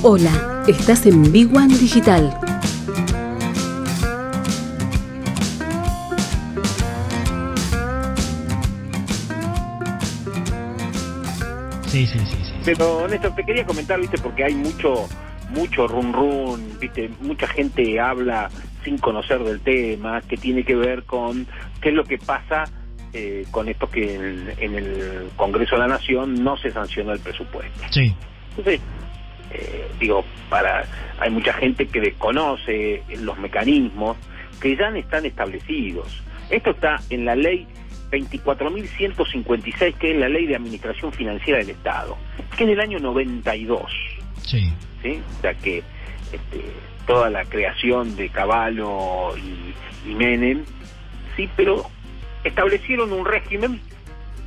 Hola, estás en Big One Digital. Sí, sí, sí, sí. Pero Néstor, te quería comentar, viste, porque hay mucho, mucho run run, viste, mucha gente habla sin conocer del tema, que tiene que ver con qué es lo que pasa eh, con esto que en, en el Congreso de la Nación no se sancionó el presupuesto. Sí. Entonces, eh, digo, para hay mucha gente que desconoce los mecanismos que ya están establecidos. Esto está en la ley 24.156, que es la ley de administración financiera del Estado, que es del año 92. Sí. ¿sí? O sea que este, toda la creación de Caballo y, y Menem, sí, pero establecieron un régimen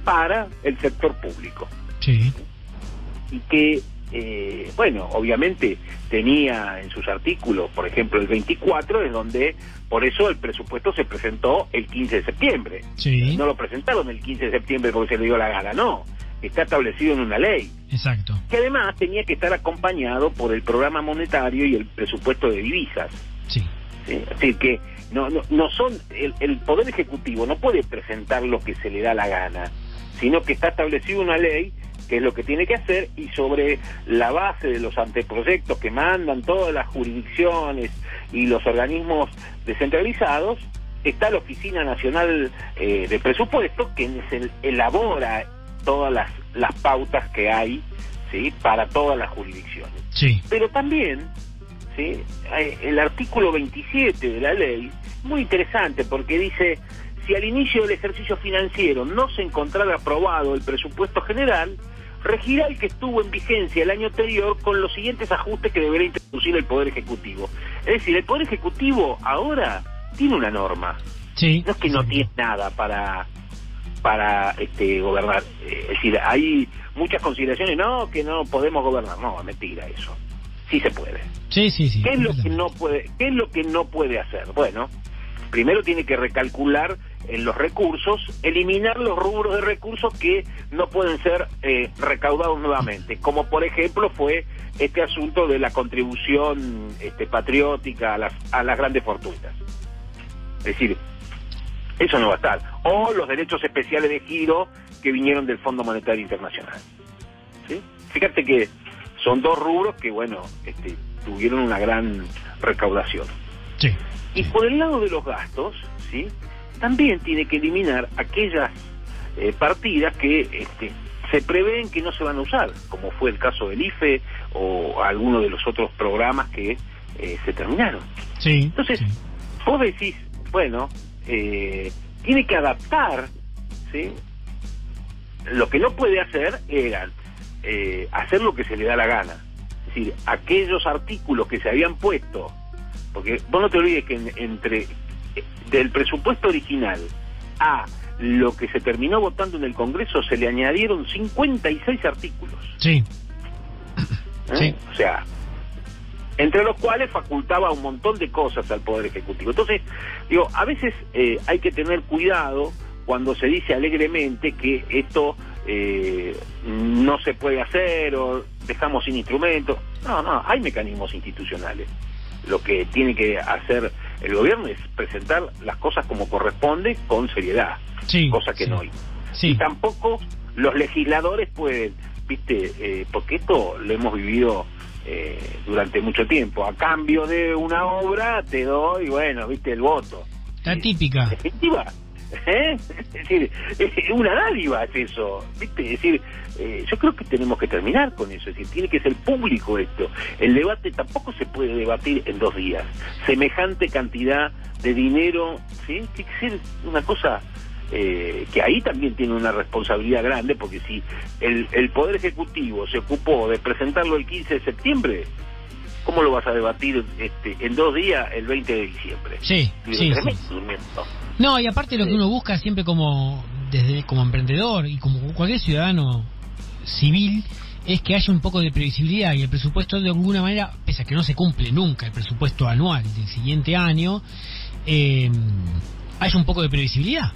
para el sector público Sí. y que, eh, bueno, obviamente tenía en sus artículos, por ejemplo, el 24, es donde, por eso el presupuesto se presentó el 15 de septiembre. Sí. No lo presentaron el 15 de septiembre porque se le dio la gana, no. Está establecido en una ley, Exacto. que además tenía que estar acompañado por el programa monetario y el presupuesto de divisas. Sí. ¿sí? Decir, que no, no, no son, el, el Poder Ejecutivo no puede presentar lo que se le da la gana, sino que está establecido una ley que es lo que tiene que hacer y sobre la base de los anteproyectos que mandan todas las jurisdicciones y los organismos descentralizados, está la Oficina Nacional eh, de Presupuestos que elabora todas las, las pautas que hay ¿sí? para todas las jurisdicciones. Sí. Pero también, ¿sí? Eh, el artículo 27 de la ley, muy interesante porque dice, si al inicio del ejercicio financiero no se encontrara aprobado el presupuesto general, regirá el que estuvo en vigencia el año anterior con los siguientes ajustes que deberá introducir el Poder Ejecutivo. Es decir, el Poder Ejecutivo ahora tiene una norma, Sí. no es que no tiene nada para para este gobernar. Es decir hay muchas consideraciones. No que no podemos gobernar. No mentira eso. Sí se puede. Sí, sí, sí. qué es lo que no puede qué es lo que no puede hacer bueno primero tiene que recalcular en los recursos eliminar los rubros de recursos que no pueden ser eh, recaudados nuevamente como por ejemplo fue este asunto de la contribución este, patriótica a las a las grandes fortunas es decir eso no va a estar. O los derechos especiales de giro que vinieron del Fondo Monetario Internacional. ¿Sí? Fíjate que son dos rubros que, bueno, este, tuvieron una gran recaudación. Sí. Y por el lado de los gastos, ¿sí? También tiene que eliminar aquellas eh, partidas que este, se prevén que no se van a usar, como fue el caso del IFE o alguno de los otros programas que eh, se terminaron. Sí. Entonces, sí. vos decís, bueno, eh, tiene que adaptar, ¿sí? Lo que no puede hacer era eh, hacer lo que se le da la gana. Es decir, aquellos artículos que se habían puesto, porque vos no te olvides que en- entre del presupuesto original a lo que se terminó votando en el Congreso se le añadieron 56 artículos. Sí. ¿eh? Sí. O sea, entre los cuales facultaba un montón de cosas al Poder Ejecutivo. Entonces, digo, a veces eh, hay que tener cuidado cuando se dice alegremente que esto eh, no se puede hacer o dejamos sin instrumentos. No, no, hay mecanismos institucionales. Lo que tiene que hacer el gobierno es presentar las cosas como corresponde con seriedad, Sí. cosa que sí. no hay. Sí. Y tampoco los legisladores pueden, viste, eh, porque esto lo hemos vivido eh, durante mucho tiempo. A cambio de una obra te doy, bueno, viste, el voto. La típica. En definitiva, ¿eh? Es decir, es una dádiva es eso, ¿viste? Es decir, eh, yo creo que tenemos que terminar con eso, es decir, tiene que ser público esto. El debate tampoco se puede debatir en dos días. Semejante cantidad de dinero, ¿sí? Tiene que ser una cosa eh, que ahí también tiene una responsabilidad grande, porque si el, el Poder Ejecutivo se ocupó de presentarlo el 15 de septiembre, ¿cómo lo vas a debatir este, en dos días el 20 de diciembre? Sí, Digo, sí, tremendo. No, y aparte lo que uno busca siempre como desde como emprendedor y como cualquier ciudadano civil es que haya un poco de previsibilidad y el presupuesto de alguna manera, pese a que no se cumple nunca el presupuesto anual del siguiente año, eh, haya un poco de previsibilidad.